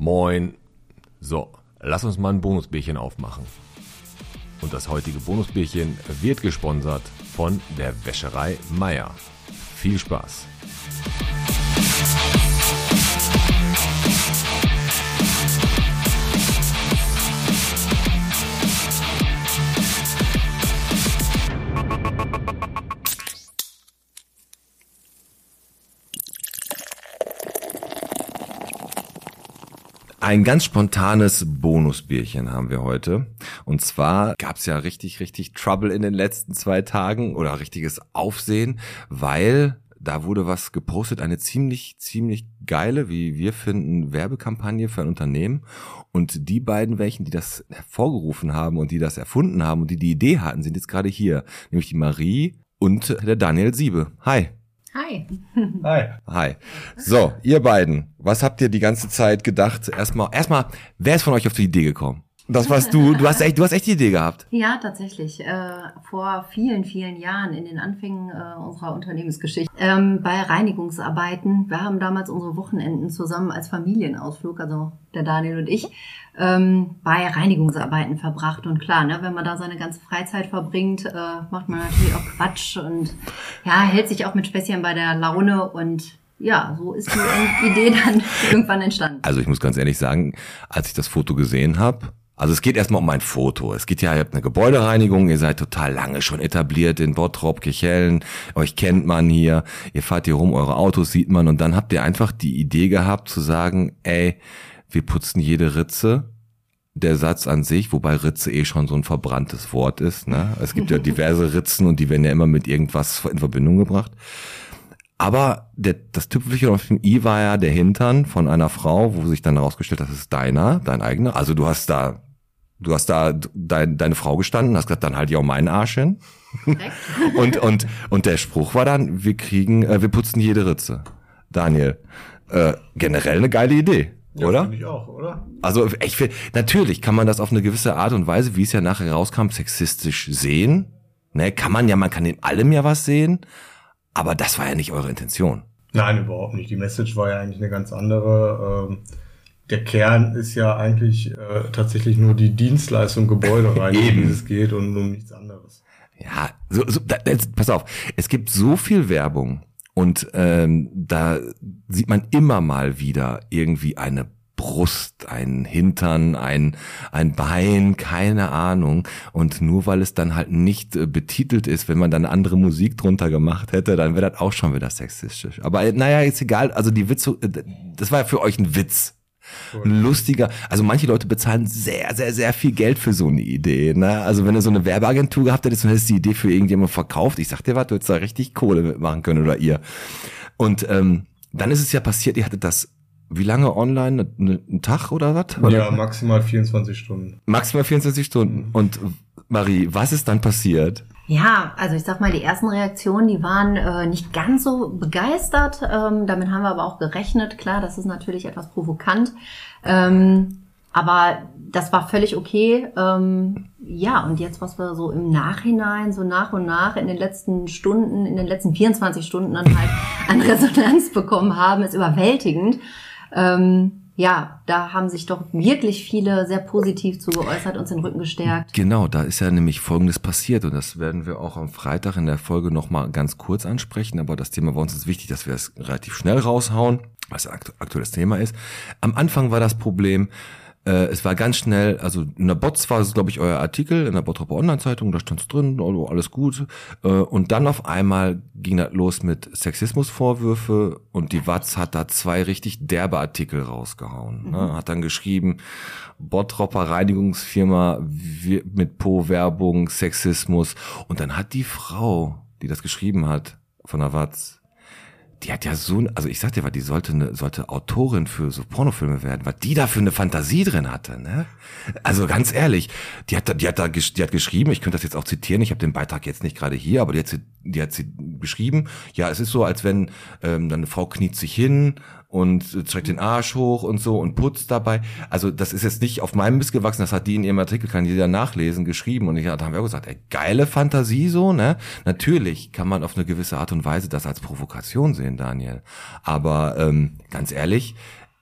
Moin. So, lass uns mal ein Bonusbierchen aufmachen. Und das heutige Bonusbierchen wird gesponsert von der Wäscherei Meier. Viel Spaß. Ein ganz spontanes Bonusbierchen haben wir heute. Und zwar gab's ja richtig, richtig Trouble in den letzten zwei Tagen oder richtiges Aufsehen, weil da wurde was gepostet, eine ziemlich, ziemlich geile, wie wir finden, Werbekampagne für ein Unternehmen. Und die beiden welchen, die das hervorgerufen haben und die das erfunden haben und die die Idee hatten, sind jetzt gerade hier. Nämlich die Marie und der Daniel Siebe. Hi. Hi. Hi. Hi. So, ihr beiden, was habt ihr die ganze Zeit gedacht? Erstmal, erstmal, wer ist von euch auf die Idee gekommen? Das warst du. Du hast echt, du hast echt die Idee gehabt. Ja, tatsächlich. Äh, vor vielen, vielen Jahren in den Anfängen äh, unserer Unternehmensgeschichte ähm, bei Reinigungsarbeiten. Wir haben damals unsere Wochenenden zusammen als Familienausflug, also der Daniel und ich, ähm, bei Reinigungsarbeiten verbracht. Und klar, ne, wenn man da seine ganze Freizeit verbringt, äh, macht man natürlich auch Quatsch und ja, hält sich auch mit Späßchen bei der Laune und ja, so ist die Idee dann irgendwann entstanden. Also ich muss ganz ehrlich sagen, als ich das Foto gesehen habe, also es geht erstmal um ein Foto. Es geht ja, ihr habt eine Gebäudereinigung, ihr seid total lange schon etabliert in Bottrop, Kirchhellen, euch kennt man hier, ihr fahrt hier rum, eure Autos sieht man und dann habt ihr einfach die Idee gehabt zu sagen, ey, wir putzen jede Ritze. Der Satz an sich, wobei Ritze eh schon so ein verbranntes Wort ist. Ne? Es gibt ja diverse Ritzen und die werden ja immer mit irgendwas in Verbindung gebracht. Aber der, das Tüpfelchen auf dem i war ja der Hintern von einer Frau, wo sich dann herausgestellt hat, das ist deiner, dein eigener. Also du hast da Du hast da dein, deine Frau gestanden, hast gesagt, dann halt ja auch meinen Arsch hin. und, und, und der Spruch war dann, wir kriegen, äh, wir putzen jede Ritze. Daniel, äh, generell eine geile Idee, ja, oder? Finde ich auch, oder? Also ich finde, natürlich kann man das auf eine gewisse Art und Weise, wie es ja nachher rauskam, sexistisch sehen. Ne, kann man ja, man kann in allem ja was sehen, aber das war ja nicht eure Intention. Nein, überhaupt nicht. Die Message war ja eigentlich eine ganz andere. Ähm der Kern ist ja eigentlich äh, tatsächlich nur die Dienstleistung Gebäudereinigung, wie es geht und um nichts anderes. Ja, so, so, da, jetzt, pass auf, es gibt so viel Werbung und ähm, da sieht man immer mal wieder irgendwie eine Brust, ein Hintern, ein, ein Bein, keine Ahnung. Und nur weil es dann halt nicht äh, betitelt ist, wenn man dann andere Musik drunter gemacht hätte, dann wäre das auch schon wieder sexistisch. Aber äh, naja, ist egal. Also die Witze, äh, das war ja für euch ein Witz. Ein lustiger, also manche Leute bezahlen sehr, sehr, sehr viel Geld für so eine Idee. Ne? Also wenn du so eine Werbeagentur gehabt hättest und hättest die Idee für irgendjemand verkauft, ich sag dir was, du hättest da richtig Kohle mitmachen können oder ihr. Und ähm, dann ist es ja passiert, ihr hattet das wie lange online? Ein Tag oder was? Ja, maximal 24 Stunden. Maximal 24 Stunden. Und Marie, was ist dann passiert? Ja, also ich sag mal, die ersten Reaktionen, die waren äh, nicht ganz so begeistert. Ähm, damit haben wir aber auch gerechnet. Klar, das ist natürlich etwas provokant. Ähm, aber das war völlig okay. Ähm, ja, und jetzt, was wir so im Nachhinein, so nach und nach in den letzten Stunden, in den letzten 24 Stunden dann halt an Resonanz bekommen haben, ist überwältigend. Ähm, ja, da haben sich doch wirklich viele sehr positiv zu geäußert, uns den Rücken gestärkt. Genau, da ist ja nämlich Folgendes passiert und das werden wir auch am Freitag in der Folge nochmal ganz kurz ansprechen, aber das Thema bei uns ist wichtig, dass wir es relativ schnell raushauen, was ein aktuelles Thema ist. Am Anfang war das Problem, äh, es war ganz schnell, also in der Bots war es, glaube ich, euer Artikel in der Bottroper Online-Zeitung, da stand es drin, oh, alles gut. Äh, und dann auf einmal ging das los mit Sexismusvorwürfe und die Watz hat da zwei richtig derbe Artikel rausgehauen. Ne? Mhm. Ne? Hat dann geschrieben, Bottropper Reinigungsfirma mit Po-Werbung, Sexismus. Und dann hat die Frau, die das geschrieben hat, von der Watz, die hat ja so, also ich sag dir, was die sollte eine, sollte Autorin für so Pornofilme werden, was die da für eine Fantasie drin hatte, ne? Also ganz ehrlich, die hat da, die hat da, die hat geschrieben, ich könnte das jetzt auch zitieren, ich habe den Beitrag jetzt nicht gerade hier, aber die hat, die hat sie beschrieben, ja, es ist so, als wenn ähm, dann eine Frau kniet sich hin und streckt den Arsch hoch und so und putzt dabei. Also das ist jetzt nicht auf meinem Mist gewachsen, das hat die in ihrem Artikel, kann jeder nachlesen, geschrieben. Und ich, da haben wir auch gesagt, ey, geile Fantasie so, ne? Natürlich kann man auf eine gewisse Art und Weise das als Provokation sehen, Daniel. Aber ähm, ganz ehrlich,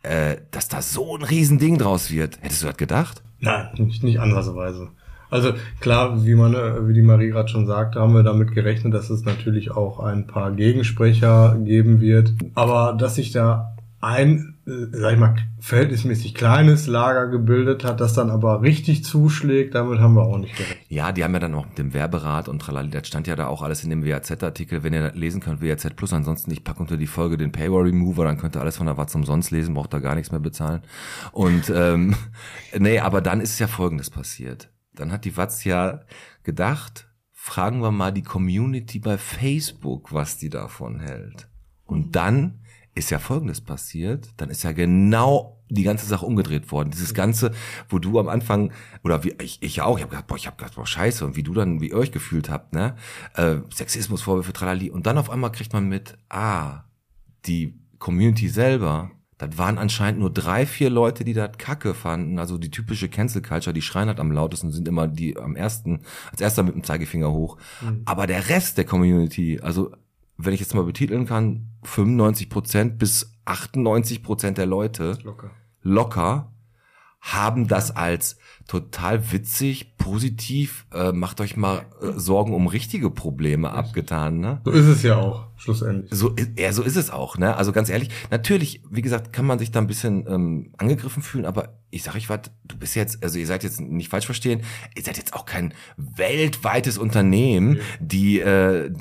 äh, dass da so ein Riesending draus wird. Hättest du das gedacht? Nein, nicht, nicht ansatzweise. Also klar, wie man, äh, wie die Marie gerade schon sagte, haben wir damit gerechnet, dass es natürlich auch ein paar Gegensprecher geben wird. Aber dass sich da ein, äh, sag ich mal, verhältnismäßig kleines Lager gebildet hat, das dann aber richtig zuschlägt, damit haben wir auch nicht gerechnet. Ja, die haben ja dann auch mit dem Werberat und tralali, das stand ja da auch alles in dem WAZ-Artikel, wenn ihr lesen könnt, WAZ Plus, ansonsten ich packe unter die Folge den Paywall Remover, dann könnt ihr alles von der Watz umsonst lesen, braucht da gar nichts mehr bezahlen. Und ähm, nee, aber dann ist ja folgendes passiert. Dann hat die Watz ja gedacht, fragen wir mal die Community bei Facebook, was die davon hält. Und dann ist ja Folgendes passiert, dann ist ja genau die ganze Sache umgedreht worden. Dieses Ganze, wo du am Anfang, oder wie ich, ich auch, ich habe gedacht, boah, ich habe gedacht, boah, scheiße, und wie du dann, wie ihr euch gefühlt habt, ne? Äh, Sexismusvorwürfe, tralali. Und dann auf einmal kriegt man mit, ah, die Community selber, das waren anscheinend nur drei, vier Leute, die das kacke fanden. Also die typische Cancel Culture, die schreien halt am lautesten, sind immer die am ersten, als erster mit dem Zeigefinger hoch. Mhm. Aber der Rest der Community, also wenn ich jetzt mal betiteln kann, 95 Prozent bis 98 Prozent der Leute locker. locker haben das als total witzig, positiv, äh, macht euch mal äh, Sorgen um richtige Probleme abgetan, ne? So ist es ja auch, schlussendlich. So, ja, so ist es auch, ne? Also ganz ehrlich, natürlich, wie gesagt, kann man sich da ein bisschen ähm, angegriffen fühlen, aber ich sag euch was, du bist jetzt, also ihr seid jetzt nicht falsch verstehen, ihr seid jetzt auch kein weltweites Unternehmen, okay. die äh,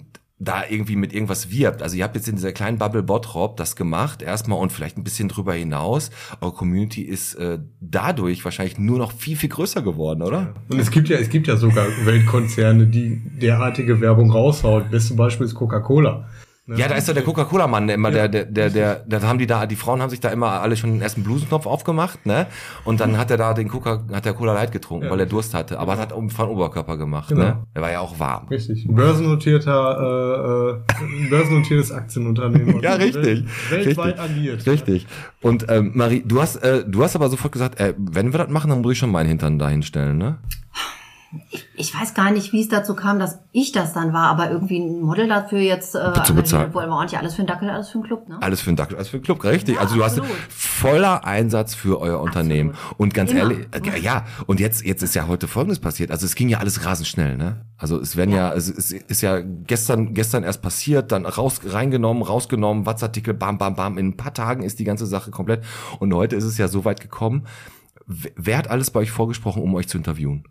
da irgendwie mit irgendwas wirbt. Also ihr habt jetzt in dieser kleinen Bubble Bottrop das gemacht, erstmal und vielleicht ein bisschen drüber hinaus. Eure Community ist äh, dadurch wahrscheinlich nur noch viel, viel größer geworden, oder? Und es gibt ja, es gibt ja sogar Weltkonzerne, die derartige Werbung raushauen. Beste Beispiel ist Coca-Cola. Ne? Ja, da ist doch der Coca-Cola-Mann, der immer, ja. der, der, der, der, da haben die da, die Frauen haben sich da immer alle schon den ersten Blusenknopf aufgemacht, ne? Und dann hat er da den Coca, hat der Cola Light getrunken, ja. weil er Durst hatte. Aber ja. hat um von Oberkörper gemacht, genau. ne? Er war ja auch warm. Richtig. Börsennotierter, äh, ein börsennotiertes Aktienunternehmen. ja, richtig. weltweit richtig. agiert. Richtig. Und ähm, Marie, du hast, äh, du hast aber sofort gesagt, äh, wenn wir das machen, dann muss ich schon meinen Hintern dahin stellen, ne? Ich, ich weiß gar nicht, wie es dazu kam, dass ich das dann war, aber irgendwie ein Model dafür jetzt äh, zu bezahlen. Wollen wir auch nicht alles für einen Dackel, alles für einen Club, ne? Alles für einen Dackel, alles für einen Club, richtig. Ja, also du absolut. hast voller Einsatz für euer Unternehmen. Absolut. Und ganz Immer. ehrlich, äh, ja, und jetzt, jetzt ist ja heute Folgendes passiert. Also es ging ja alles rasend schnell, ne? Also es werden ja, ja es ist ja gestern, gestern erst passiert, dann raus, reingenommen, rausgenommen, Watzartikel, bam, bam, bam. In ein paar Tagen ist die ganze Sache komplett. Und heute ist es ja so weit gekommen. Wer hat alles bei euch vorgesprochen, um euch zu interviewen?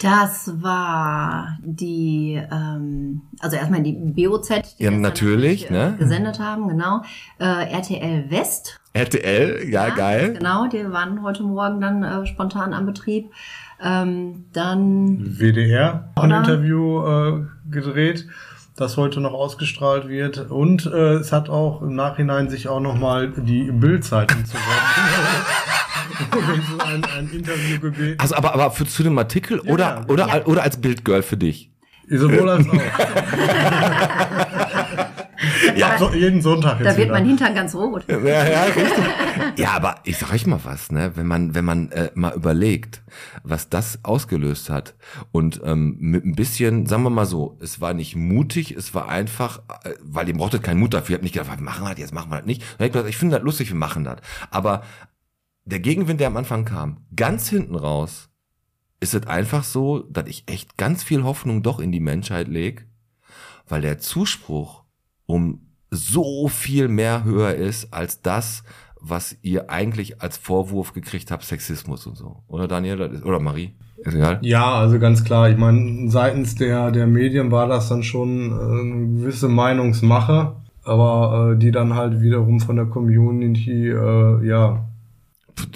Das war die, ähm, also erstmal die BOZ, die ja, natürlich, äh, ne? gesendet haben, genau. Äh, RTL West. RTL, ja, ja, geil. Genau, die waren heute Morgen dann äh, spontan am Betrieb. Ähm, dann WDR ein Interview äh, gedreht, das heute noch ausgestrahlt wird. Und äh, es hat auch im Nachhinein sich auch nochmal die Bildzeitung zu Ein, ein Interview gebeten. Also aber, aber für, zu dem Artikel ja, oder, ja. oder, ja. oder als Bildgirl für dich? Sowohl als auch. ja, so, jeden Sonntag. Da wird mein Hintern ganz rot. Ja, ja, richtig. ja, aber ich sag euch mal was, ne? Wenn man, wenn man äh, mal überlegt, was das ausgelöst hat und ähm, mit ein bisschen, sagen wir mal so, es war nicht mutig, es war einfach, äh, weil ihr brauchtet keinen Mut dafür, ihr habt nicht gedacht, machen wir das, jetzt machen wir das nicht. ich, ich finde das lustig, wir machen das. Aber der Gegenwind, der am Anfang kam, ganz hinten raus, ist es einfach so, dass ich echt ganz viel Hoffnung doch in die Menschheit leg, weil der Zuspruch um so viel mehr höher ist als das, was ihr eigentlich als Vorwurf gekriegt habt, Sexismus und so. Oder Daniel, oder Marie? Ist egal. Ja, also ganz klar. Ich meine, seitens der, der Medien war das dann schon äh, eine gewisse Meinungsmache, aber äh, die dann halt wiederum von der Community, äh, ja,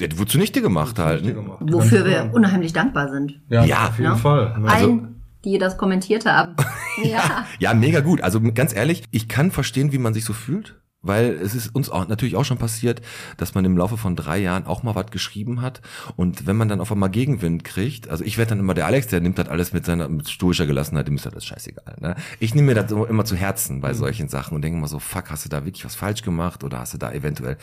der wurde zunichte gemacht halten. Gemacht. Wofür wir genau. unheimlich dankbar sind. Ja, ja. auf jeden ja? Fall. Also, Allen, die das kommentiert haben. ja. ja, mega gut. Also ganz ehrlich, ich kann verstehen, wie man sich so fühlt. Weil es ist uns auch natürlich auch schon passiert, dass man im Laufe von drei Jahren auch mal was geschrieben hat. Und wenn man dann auf einmal Gegenwind kriegt, also ich werde dann immer der Alex, der nimmt das alles mit seiner mit stoischer Gelassenheit, dem ist das scheißegal. Ne? Ich nehme mir das immer zu Herzen bei mhm. solchen Sachen und denke immer so, fuck, hast du da wirklich was falsch gemacht oder hast du da eventuell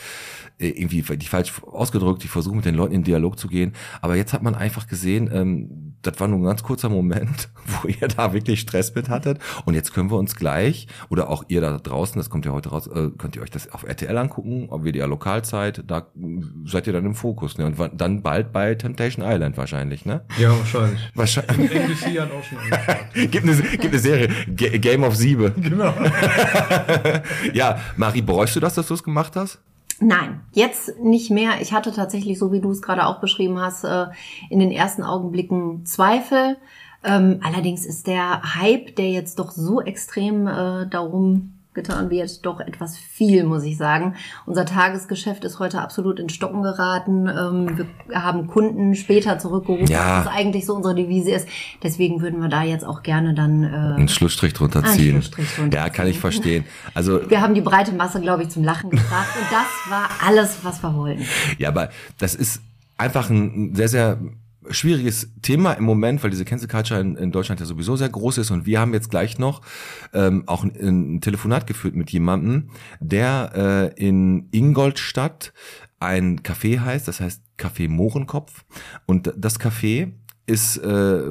äh, irgendwie dich falsch ausgedrückt? Ich versuche mit den Leuten in Dialog zu gehen. Aber jetzt hat man einfach gesehen, ähm, das war nur ein ganz kurzer Moment, wo ihr da wirklich Stress mit hattet. Und jetzt können wir uns gleich, oder auch ihr da draußen, das kommt ja heute raus, äh, könnt ihr euch das auf RTL angucken, auf WDR Lokalzeit, da seid ihr dann im Fokus. Ne? Und dann bald bei Temptation Island wahrscheinlich, ne? Ja, wahrscheinlich. Wahrscheinlich. NBC hat auch schon gibt, eine, gibt eine Serie, Ga- Game of Siebe. Genau. ja, Marie, bereust du das, dass du es gemacht hast? Nein, jetzt nicht mehr. Ich hatte tatsächlich, so wie du es gerade auch beschrieben hast, äh, in den ersten Augenblicken Zweifel. Ähm, allerdings ist der Hype, der jetzt doch so extrem äh, darum getan wird, doch etwas viel, muss ich sagen. Unser Tagesgeschäft ist heute absolut in Stocken geraten. Ähm, wir haben Kunden später zurückgerufen, Ja. was eigentlich so unsere Devise ist. Deswegen würden wir da jetzt auch gerne dann äh, Einen Schlussstrich drunter ziehen. Schlussstrich drunter ja, kann ich verstehen. Also wir haben die breite Masse, glaube ich, zum Lachen gebracht. Und das war alles, was wir wollten. Ja, aber das ist einfach ein sehr, sehr schwieriges Thema im Moment, weil diese Cancel Culture in, in Deutschland ja sowieso sehr groß ist. Und wir haben jetzt gleich noch ähm, auch ein, ein Telefonat geführt mit jemandem, der äh, in Ingolstadt ein Café heißt, das heißt Café Mohrenkopf. Und das Café ist, äh,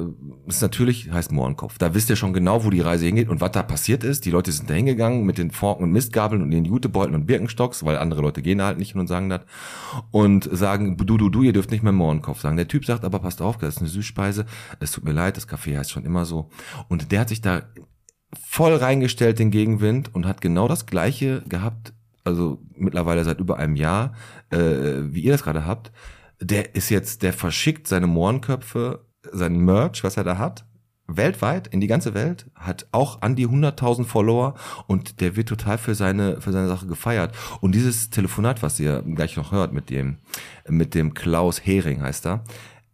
ist natürlich, heißt Mohrenkopf. Da wisst ihr schon genau, wo die Reise hingeht und was da passiert ist. Die Leute sind da hingegangen mit den Forken und Mistgabeln und den Jutebeuteln und Birkenstocks, weil andere Leute gehen halt nicht hin und sagen das. Und sagen, du, du, du, ihr dürft nicht mehr Mohrenkopf sagen. Der Typ sagt aber, passt auf, das ist eine Süßspeise. Es tut mir leid, das Café heißt schon immer so. Und der hat sich da voll reingestellt, den Gegenwind, und hat genau das Gleiche gehabt, also mittlerweile seit über einem Jahr, äh, wie ihr das gerade habt. Der ist jetzt, der verschickt seine Mohrenköpfe, sein Merch, was er da hat, weltweit, in die ganze Welt, hat auch an die 100.000 Follower und der wird total für seine, für seine Sache gefeiert. Und dieses Telefonat, was ihr gleich noch hört mit dem, mit dem Klaus Hering heißt er,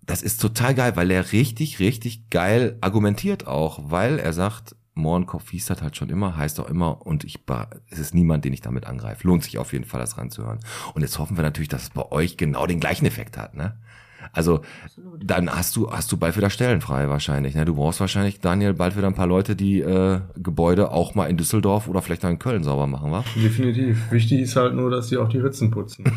das ist total geil, weil er richtig, richtig geil argumentiert auch, weil er sagt, Mohrenkopf hieß das halt schon immer, heißt auch immer und ich, es ist niemand, den ich damit angreife. Lohnt sich auf jeden Fall, das ranzuhören. Und jetzt hoffen wir natürlich, dass es bei euch genau den gleichen Effekt hat, ne? Also, dann hast du, hast du bald wieder Stellen frei wahrscheinlich, ne? Du brauchst wahrscheinlich, Daniel, bald wieder ein paar Leute, die, äh, Gebäude auch mal in Düsseldorf oder vielleicht auch in Köln sauber machen, wa? Definitiv. Wichtig ist halt nur, dass sie auch die Ritzen putzen.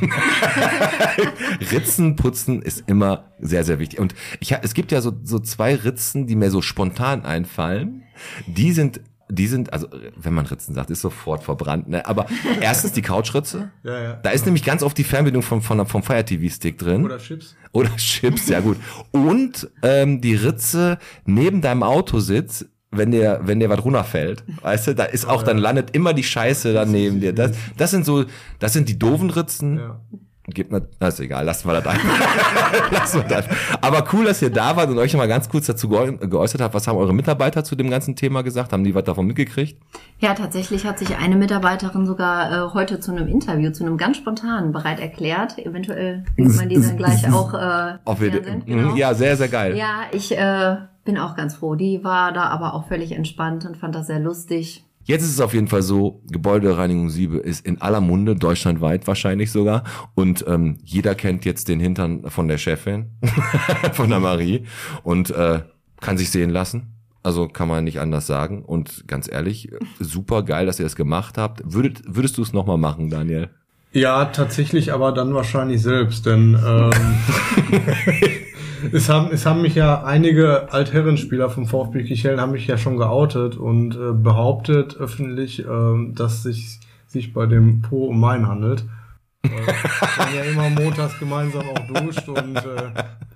Ritzen putzen ist immer sehr, sehr wichtig. Und ich, ha- es gibt ja so, so zwei Ritzen, die mir so spontan einfallen. Die sind, die sind, also wenn man Ritzen sagt, ist sofort verbrannt. Ne? Aber erstens die Couchritze. Ja, ja. Da ist nämlich ganz oft die Fernbedienung vom, vom, vom Fire TV Stick drin. Oder Chips. Oder Chips, ja gut. Und ähm, die Ritze neben deinem Autositz, wenn dir, wenn dir was runterfällt, weißt du, da ist auch, dann landet immer die Scheiße da neben dir. Das, das sind so, das sind die doofen Ritzen. Ja. Gibt mir, das ist egal, lassen wir das einfach. lassen wir das. Aber cool, dass ihr da wart und euch mal ganz kurz dazu geäu- geäußert habt. Was haben eure Mitarbeiter zu dem ganzen Thema gesagt? Haben die was davon mitgekriegt? Ja, tatsächlich hat sich eine Mitarbeiterin sogar äh, heute zu einem Interview, zu einem ganz spontanen bereit erklärt. Eventuell bringt man die dann gleich auch äh, Auf Fernsehen. Genau. Ja, sehr, sehr geil. Ja, ich äh, bin auch ganz froh. Die war da aber auch völlig entspannt und fand das sehr lustig. Jetzt ist es auf jeden Fall so, Gebäudereinigung Siebe ist in aller Munde, deutschlandweit wahrscheinlich sogar. Und ähm, jeder kennt jetzt den Hintern von der Chefin, von der Marie. Und äh, kann sich sehen lassen. Also kann man nicht anders sagen. Und ganz ehrlich, super geil, dass ihr das gemacht habt. Würdet, würdest du es nochmal machen, Daniel? Ja, tatsächlich, aber dann wahrscheinlich selbst, denn ähm, es, haben, es haben mich ja einige Altherrenspieler vom VfB Kichellen haben mich ja schon geoutet und äh, behauptet öffentlich, ähm, dass sich sich bei dem Po um mein handelt. Weil man ja immer montags gemeinsam auch duscht und äh,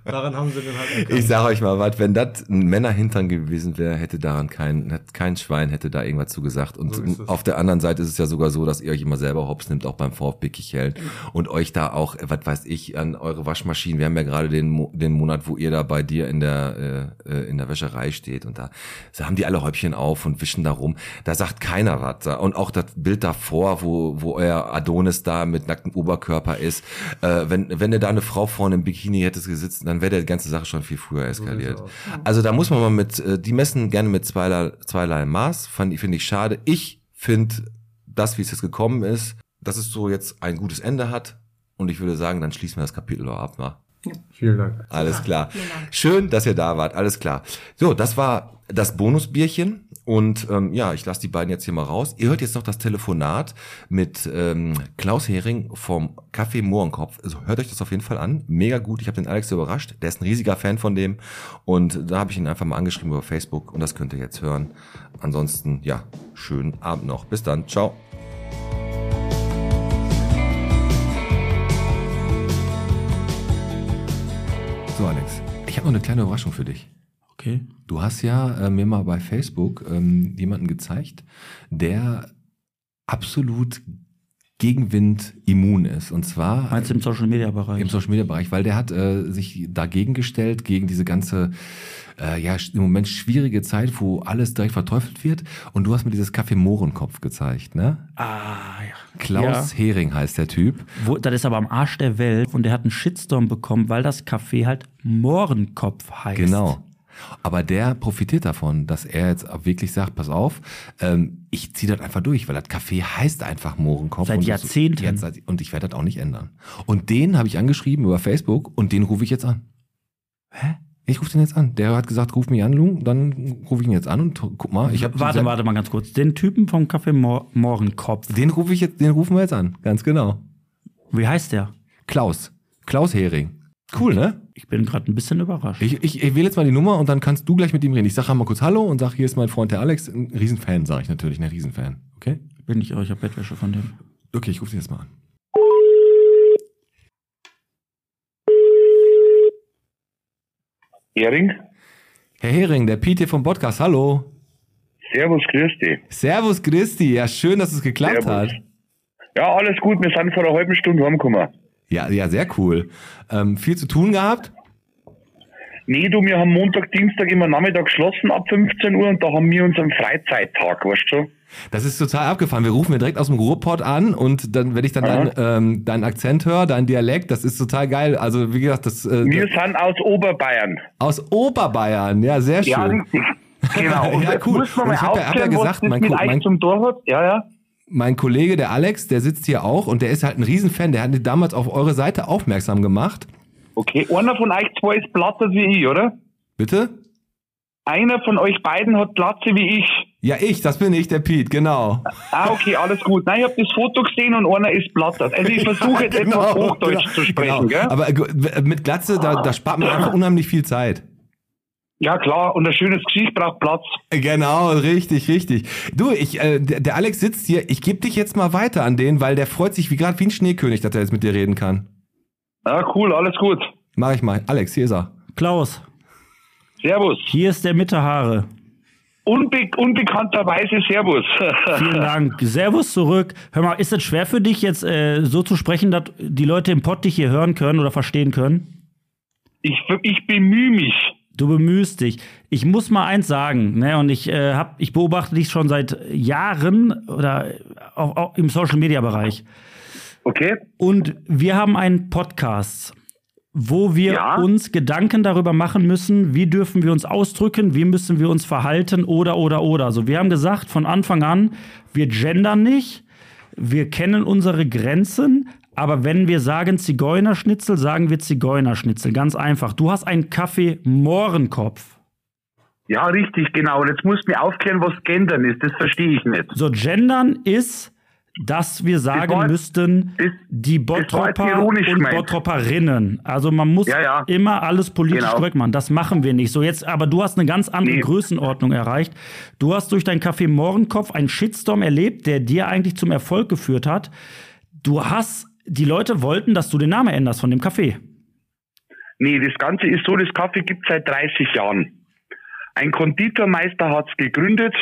daran haben sie dann halt erkannt. Ich sag euch mal was, wenn das ein Männerhintern gewesen wäre, hätte daran kein, kein Schwein hätte da irgendwas zugesagt. Und So auf der anderen Seite ist es ja sogar so, dass ihr euch immer selber hops nimmt, auch beim VfB Kichellen. Und euch da auch, was weiß ich, an eure Waschmaschinen. Wir haben ja gerade den, Mo- den Monat, wo ihr da bei dir in der, äh, äh, in der Wäscherei steht. Und da, da haben die alle Häubchen auf und wischen da rum. Da sagt keiner was. Und auch das Bild davor, wo, wo euer Adonis da mit nacktem Oberkörper ist. Äh, wenn, wenn ihr da eine Frau vorne im Bikini hättest gesitzt, dann wäre die ganze Sache schon viel früher eskaliert. Also da muss man mal mit, äh, die messen gerne mit zweierlei, zweierlei Maß, fand- finde ich schade. Ich finde das, wie es jetzt gekommen ist, dass es so jetzt ein gutes Ende hat. Und ich würde sagen, dann schließen wir das Kapitel auch ab. Wa? Vielen Dank. Alles klar. vielen Dank. Schön, dass ihr da wart. Alles klar. So, das war das Bonusbierchen. Und ähm, ja, ich lasse die beiden jetzt hier mal raus. Ihr hört jetzt noch das Telefonat mit ähm, Klaus Hering vom Café Mohrenkopf. Also hört euch das auf jeden Fall an. Mega gut. Ich habe den Alex überrascht. Der ist ein riesiger Fan von dem. Und da habe ich ihn einfach mal angeschrieben über Facebook. Und das könnt ihr jetzt hören. Ansonsten, ja, schönen Abend noch. Bis dann. Ciao. So, Alex. Ich habe noch eine kleine Überraschung für dich. Okay. Du hast ja äh, mir mal bei Facebook ähm, jemanden gezeigt, der absolut Gegenwind immun ist. Und zwar Meinst du im Social Media Bereich? im Social Media Bereich, weil der hat äh, sich dagegen gestellt, gegen diese ganze, äh, ja, im Moment schwierige Zeit, wo alles direkt verteufelt wird. Und du hast mir dieses Kaffee Mohrenkopf gezeigt, ne? ah, ja. Klaus Ja. Hering heißt der Typ. Wo, das ist aber am Arsch der Welt und der hat einen Shitstorm bekommen, weil das Café halt Mohrenkopf heißt. Genau. Aber der profitiert davon, dass er jetzt wirklich sagt, pass auf, ähm, ich ziehe das einfach durch, weil das Café heißt einfach Mohrenkopf. Seit das- Jahrzehnten. Ja, seit- und ich werde das auch nicht ändern. Und den habe ich angeschrieben über Facebook und den rufe ich jetzt an. Hä? Ich rufe den jetzt an. Der hat gesagt, ruf mich an, Lung. Dann rufe ich ihn jetzt an und guck mal. Ich hab Warte, warte mal ganz kurz. Den Typen vom Café Mo Mohrenkopf. Den rufe ich jetzt, den rufen wir jetzt an. Ganz genau. Wie heißt der? Klaus. Klaus Hering. Cool, ne? Ich bin gerade ein bisschen überrascht. Ich, ich, ich wähle jetzt mal die Nummer und dann kannst du gleich mit ihm reden. Ich sage mal kurz Hallo und sag, hier ist mein Freund der Alex. Ein Riesenfan, sage ich natürlich, ein Riesenfan. Okay? bin ich, oh, ich habe Bettwäsche von dem. Okay, ich rufe ihn jetzt mal an. Hering? Herr Hering, der Piet hier vom Podcast, hallo. Servus, dich. Servus Christi, ja schön, dass es geklappt Servus. hat. Ja, alles gut, wir sind vor einer halben Stunde heimgekommen. Ja, ja, sehr cool. Ähm, viel zu tun gehabt? Nee, du, wir haben Montag, Dienstag immer Nachmittag geschlossen ab 15 Uhr und da haben wir unseren Freizeittag, weißt du? Das ist total abgefahren. Wir rufen mir direkt aus dem Ruhrpott an und dann, wenn ich dann deinen ähm, deinen Akzent höre, deinen Dialekt, das ist total geil. Also wie gesagt, das äh, Wir sind aus Oberbayern. aus Oberbayern, ja, sehr schön. Ja, richtig. Genau. Ja, cool. Und ich hab ja- hab ja gesagt, mein euch mein- zum Tor hat. Ja, ja. Mein Kollege, der Alex, der sitzt hier auch und der ist halt ein Riesenfan. Der hat mich damals auf eure Seite aufmerksam gemacht. Okay, einer von euch zwei ist platter wie ich, oder? Bitte? Einer von euch beiden hat Glatze wie ich. Ja, ich, das bin ich, der Piet, genau. Ah, okay, alles gut. Nein, ich habe das Foto gesehen und einer ist platter. Also ich versuche jetzt etwas Hochdeutsch genau, zu sprechen, genau. gell? Aber mit Glatze, da, da spart man einfach unheimlich viel Zeit. Ja, klar. Und ein schönes Gesicht braucht Platz. Genau, richtig, richtig. Du, ich, äh, der, Alex sitzt hier. Ich gebe dich jetzt mal weiter an den, weil der freut sich wie gerade wie ein Schneekönig, dass er jetzt mit dir reden kann. Ja, cool, alles gut. Mach ich mal. Alex, hier ist er. Klaus, Servus. hier ist der Mittehaare. Unbe unbekannterweise Servus. Vielen Dank. Servus zurück. Hör mal, ist es schwer für dich jetzt äh, so zu sprechen, dass die Leute im Pott dich hier hören können oder verstehen können? ich, ich bemühe mich. Du bemühst dich. Ich muss mal eins sagen, ne, und ich äh, hab, ich beobachte dich schon seit Jahren oder auch, auch im Social Media Bereich. Okay? Und wir haben einen Podcast, wo wir Ja. uns Gedanken darüber machen müssen, wie dürfen wir uns ausdrücken, wie müssen wir uns verhalten oder oder oder. Also wir haben gesagt von Anfang an, wir gendern nicht, wir kennen unsere Grenzen, aber wenn wir sagen Zigeunerschnitzel, sagen wir Zigeunerschnitzel. Ganz einfach. Du hast einen Kaffee Mohrenkopf. Ja, richtig, genau. Und jetzt musst du mir aufklären, was Gendern ist. Das verstehe ich nicht. So, gendern ist, dass wir sagen war- müssten, das- die das Bottropper und gemeint. Bottroperinnen. Also man muss Ja, ja. immer alles politisch Genau. korrekt machen. Das machen wir nicht. So jetzt, aber du hast eine ganz andere Nee. Größenordnung erreicht. Du hast durch dein Kaffee Mohrenkopf einen Shitstorm erlebt, der dir eigentlich zum Erfolg geführt hat. Du hast, die Leute wollten, dass du den Namen änderst von dem Kaffee. Nee, das Ganze ist so, das Kaffee gibt seit 30 Jahren. Ein Konditormeister hat's gegründet,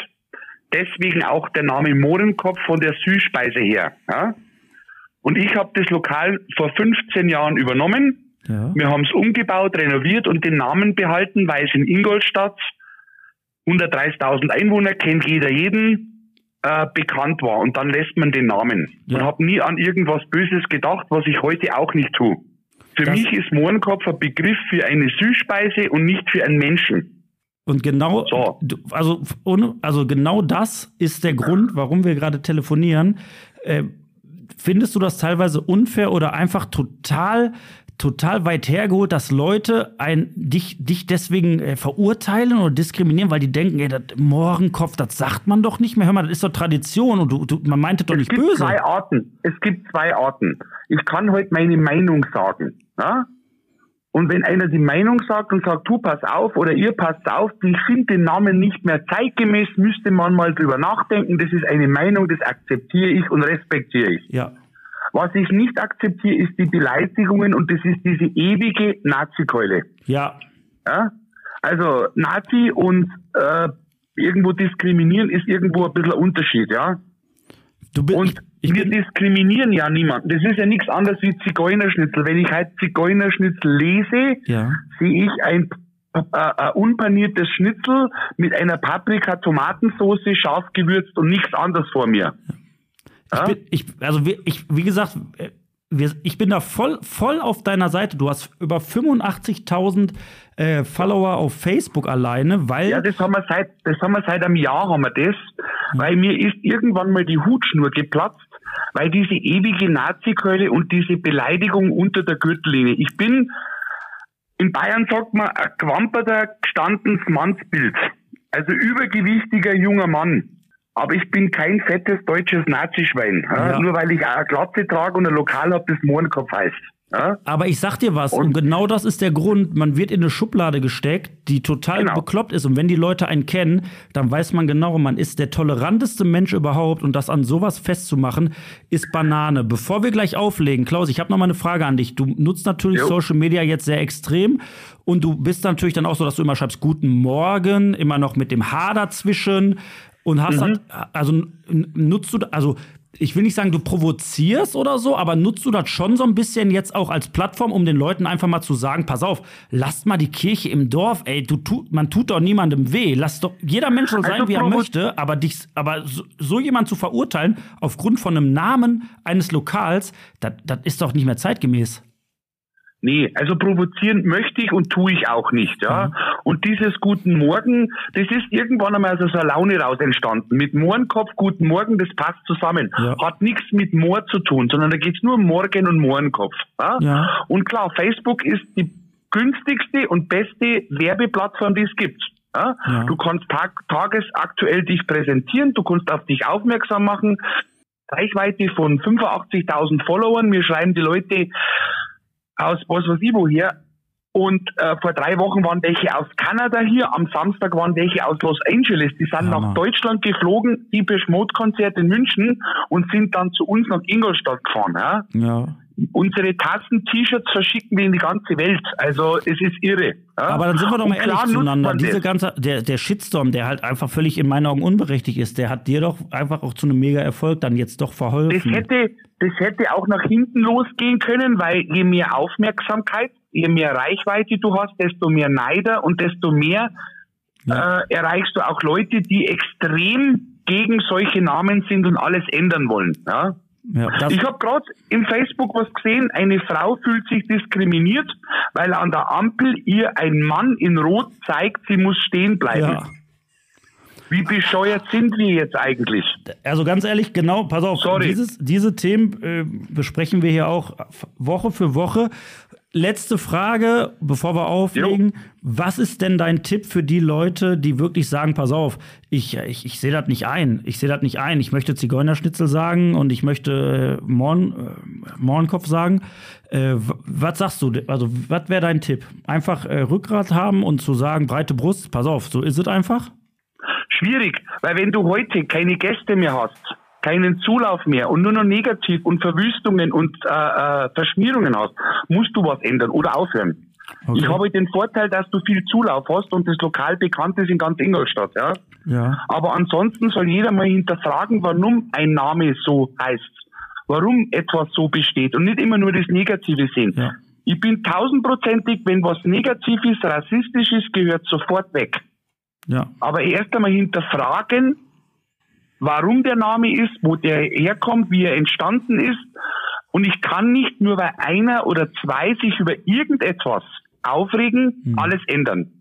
deswegen auch der Name Mohrenkopf von der Süßspeise her. Ja? Und ich habe das Lokal vor 15 Jahren übernommen. Ja. Wir haben es umgebaut, renoviert und den Namen behalten, weil es in Ingolstadt 130.000 Einwohner kennt jeder jeden äh, bekannt war und dann lässt man den Namen Ja. und habe nie an irgendwas Böses gedacht, was ich heute auch nicht tue. Für Das- mich ist Mohrenkopf ein Begriff für eine Süßspeise und nicht für einen Menschen. Und genau, So. also, also genau das ist der Grund, warum wir gerade telefonieren. Äh, findest du das teilweise unfair oder einfach total total weit hergeholt, dass Leute ein, dich, dich deswegen äh, verurteilen oder diskriminieren, weil die denken, ey, das Morgenkopf, das sagt man doch nicht mehr. Hör mal, das ist doch Tradition und du, du, man meinte doch es nicht gibt böse. zwei Arten. Es gibt zwei Arten. Ich kann heute meine Meinung sagen. Ja? Und wenn einer die Meinung sagt und sagt, du pass auf oder ihr passt auf, ich finde den Namen nicht mehr zeitgemäß, müsste man mal drüber nachdenken. Das ist eine Meinung, das akzeptiere ich und respektiere ich. Ja. Was ich nicht akzeptiere, ist die Beleidigungen und das ist diese ewige Nazi-Keule. Ja. Ja? Also Nazi und äh, irgendwo diskriminieren ist irgendwo ein bisschen ein Unterschied, ja. Du bist, Und wir diskriminieren ja niemanden. Das ist ja nichts anderes wie Zigeunerschnitzel. Wenn ich halt Zigeunerschnitzel lese, ja. sehe ich ein äh, äh, unpaniertes Schnitzel mit einer Paprika-Tomatensoße, scharf gewürzt und nichts anderes vor mir. Ich bin, ich, also ich, wie gesagt, äh, ich bin da voll, voll auf deiner Seite. Du hast über 85.000 äh, Follower auf Facebook alleine, weil Ja, das haben wir seit, das haben wir seit einem Jahr haben wir das, weil mir ist irgendwann mal die Hutschnur geplatzt, weil diese ewige Nazi-Keule und diese Beleidigung unter der Gürtellinie. Ich bin, in Bayern sagt man, ein gewamperter, gestandenes Mannsbild. Also übergewichtiger junger Mann. Aber ich bin kein fettes deutsches Nazischwein. Ja? Ja. Nur weil ich eine Glatze trage und ein Lokal habe, das Mohrenkopf heißt. Ja? Aber ich sag dir was, und, Und- genau das ist der Grund, man wird in eine Schublade gesteckt, die total Genau. bekloppt ist. Und wenn die Leute einen kennen, dann weiß man genau, man ist der toleranteste Mensch überhaupt. Und das an sowas festzumachen, ist Banane. Bevor wir gleich auflegen, Klaus, ich habe noch mal eine Frage an dich. Du nutzt natürlich Jo. Social Media jetzt sehr extrem. Und du bist natürlich dann auch so, dass du immer schreibst, guten Morgen, immer noch mit dem H dazwischen. Und hast halt, also n- nutzt du, also ich will nicht sagen, du provozierst oder so, aber nutzt du das schon so ein bisschen jetzt auch als Plattform, um den Leuten einfach mal zu sagen, pass auf, lasst mal die Kirche im Dorf, ey, du tut, man tut doch niemandem weh. Lass doch, jeder Mensch soll sein, Also wie er möchte, aber dich, aber so, so jemand zu verurteilen aufgrund von einem Namen eines Lokals, das ist doch nicht mehr zeitgemäß. Nee, also provozieren möchte ich und tue ich auch nicht, ja. Und dieses Guten Morgen, das ist irgendwann einmal aus einer Laune raus entstanden. Mit Mohrenkopf, Guten Morgen, das passt zusammen. Ja. Hat nichts mit Moor zu tun, sondern da geht's nur um Morgen und Mohrenkopf. Ja? Ja. Und klar, Facebook ist die günstigste und beste Werbeplattform, die es gibt. Ja? Ja. Du kannst tag tagesaktuell dich präsentieren, du kannst auf dich aufmerksam machen. Reichweite von 85.000 Followern. Mir schreiben die Leute aus was weiß ich woher. Und äh, vor drei Wochen waren welche aus Kanada hier, am Samstag waren welche aus Los Angeles. Die sind Hammer. nach Deutschland geflogen, die Mode-Konzert in München und sind dann zu uns nach Ingolstadt gefahren. Ja? Ja. Unsere Tassen, T-Shirts verschicken wir in die ganze Welt. Also es ist irre. Ja? Aber dann sind wir doch mal ehrlich zueinander. Diese das. ganze, der, der Shitstorm, der halt einfach völlig in meinen Augen unberechtigt ist, der hat dir doch einfach auch zu einem mega Erfolg dann jetzt doch Das verholfen. hätte, das hätte auch nach hinten losgehen können, weil je mehr Aufmerksamkeit, je mehr Reichweite du hast, desto mehr Neider und desto mehr Ja. äh, erreichst du auch Leute, die extrem gegen solche Namen sind und alles ändern wollen. Ja? Ja, Ich habe gerade im Facebook was gesehen, eine Frau fühlt sich diskriminiert, weil an der Ampel ihr ein Mann in Rot zeigt, sie muss stehen bleiben. ja. Wie bescheuert sind wir jetzt eigentlich? Also ganz ehrlich, genau, pass auf, Sorry. Dieses, diese Themen äh, besprechen wir hier auch Woche für Woche. Letzte Frage, bevor wir auflegen. Was ist denn dein Tipp für die Leute, die wirklich sagen, pass auf, ich, ich, ich sehe das nicht ein. Ich sehe das nicht ein. Ich möchte Zigeunerschnitzel sagen und ich möchte äh, Morn, äh, Mohrenkopf sagen. Äh, was sagst du? Also, was wäre dein Tipp? Einfach äh, Rückgrat haben und zu sagen, breite Brust, pass auf, so ist es einfach? Schwierig, weil wenn du heute keine Gäste mehr hast, keinen Zulauf mehr und nur noch negativ und Verwüstungen und äh, äh, Verschmierungen hast, musst du was ändern oder aufhören. Okay. Ich habe den Vorteil, dass du viel Zulauf hast und das Lokal bekannt ist in ganz Ingolstadt. Ja? Ja. Aber ansonsten soll jeder mal hinterfragen, warum ein Name so heißt, warum etwas so besteht und nicht immer nur das Negative sehen. Ja. Ich bin tausendprozentig, wenn was negativ ist, rassistisch ist, gehört sofort weg. Ja. Aber erst einmal hinterfragen, warum der Name ist, wo der herkommt, wie er entstanden ist. Und ich kann nicht nur, weil einer oder zwei sich über irgendetwas aufregen, alles ändern.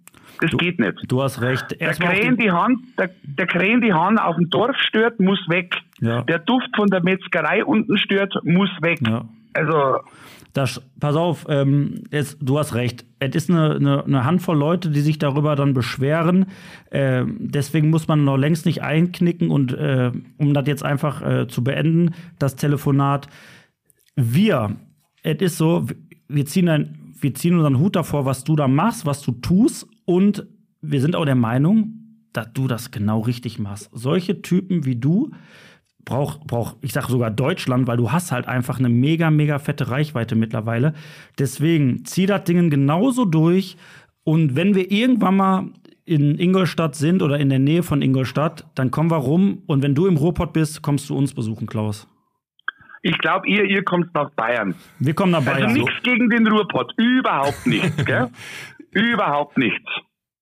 Das geht nicht. Du hast recht. Der Krähen die- die Hand, der, der Krähen die Hand auf dem Dorf stört, muss weg. Ja. Der Duft von der Metzgerei unten stört, muss weg. Ja. Also, Das, pass auf, ähm, es, du hast recht. Es ist eine, eine, eine Handvoll Leute, die sich darüber dann beschweren. Ähm, deswegen muss man noch längst nicht einknicken und äh, um das jetzt einfach äh, zu beenden, das Telefonat. Wir, es ist so, wir ziehen, ein, wir ziehen unseren Hut davor, was du da machst, was du tust und wir sind auch der Meinung, dass du das genau richtig machst. Solche Typen wie du braucht, brauch, ich sag sogar Deutschland, weil du hast halt einfach eine mega, mega fette Reichweite mittlerweile. Deswegen zieh das Ding genauso durch. Und wenn wir irgendwann mal in Ingolstadt sind oder in der Nähe von Ingolstadt, dann kommen wir rum. Und wenn du im Ruhrpott bist, kommst du uns besuchen, Klaus. Ich glaube, ihr, ihr kommt nach Bayern. Wir kommen nach Bayern. Also nichts gegen den Ruhrpott. Überhaupt nichts? Überhaupt nichts.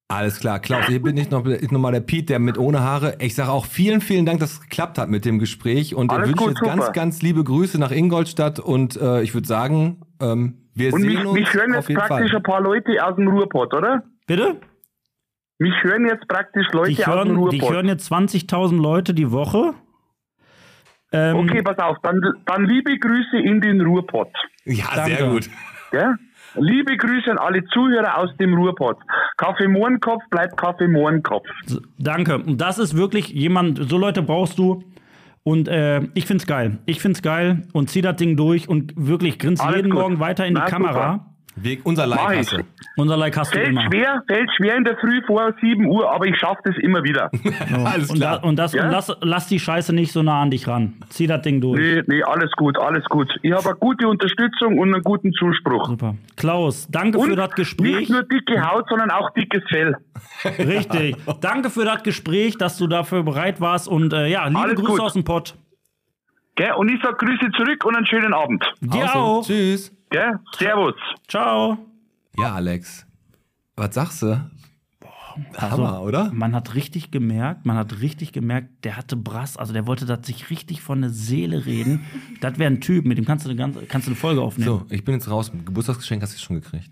Alles klar, Klaus, hier bin ich noch, ich noch mal der Piet, der mit ohne Haare. Ich sage auch vielen, vielen Dank, dass es geklappt hat mit dem Gespräch und Alles ich wünsche gut, ganz, ganz liebe Grüße nach Ingolstadt und äh, ich würde sagen, ähm, wir Und sehen mich, uns mich hören auf jetzt jeden praktisch Fall. ein paar Leute aus dem Ruhrpott, oder? Bitte? Mich hören jetzt praktisch Leute Die aus dem hören, Ruhrpott. hören jetzt 20.000 Leute die Woche. Ähm, okay, pass auf, dann, dann liebe Grüße in den Ruhrpott. Ja, Danke. sehr gut. Gell? Liebe Grüße an alle Zuhörer aus dem Ruhrpott. Kaffee Mohrenkopf bleibt Kaffee Mohrenkopf. Danke. Und das ist wirklich jemand, so Leute brauchst du. Und äh, ich find's geil. Ich find's geil und zieh das Ding durch und wirklich grinst Alles jeden gut. Morgen weiter in die Na, Kamera. Weg, unser du. Unser du Fällt immer. schwer, fällt schwer in der Früh vor 7 Uhr, aber ich schaffe das immer wieder. Alles Und, da, klar. und, das, Ja? und lass, lass die Scheiße nicht so nah an dich ran. Zieh das Ding durch. nee, nee, alles gut, alles gut. Ich habe eine gute Unterstützung und einen guten Zuspruch. Super. Klaus, danke Und für das Gespräch. nicht nur dicke Haut, sondern auch dickes Fell. Richtig. danke für das Gespräch, dass du dafür bereit warst. Und äh, ja, liebe Alles Grüße gut. aus dem Pott. Gell? Und ich sage Grüße zurück und einen schönen Abend. Dir Also, auch. Tschüss. Gell? Servus. Ciao. Ja, Alex. Was sagst du? Also, Hammer, oder? Man hat richtig gemerkt, man hat richtig gemerkt, der hatte Brass, also der wollte das sich richtig von der Seele reden. das wäre ein Typ, mit dem kannst du eine, ganze, kannst du eine Folge aufnehmen. So, ich bin jetzt raus. Geburtstagsgeschenk hast du jetzt schon gekriegt.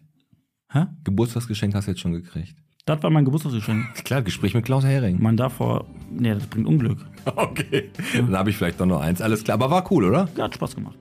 Hä? Geburtstagsgeschenk hast du jetzt schon gekriegt. Das war mein Geburtstagsgeschenk. Klar, Gespräch mit Klaus Hering. Man darf vor. Nee, das bringt Unglück. Okay. Dann habe ich vielleicht doch noch eins. Alles klar, aber war cool, oder? Ja, hat Spaß gemacht.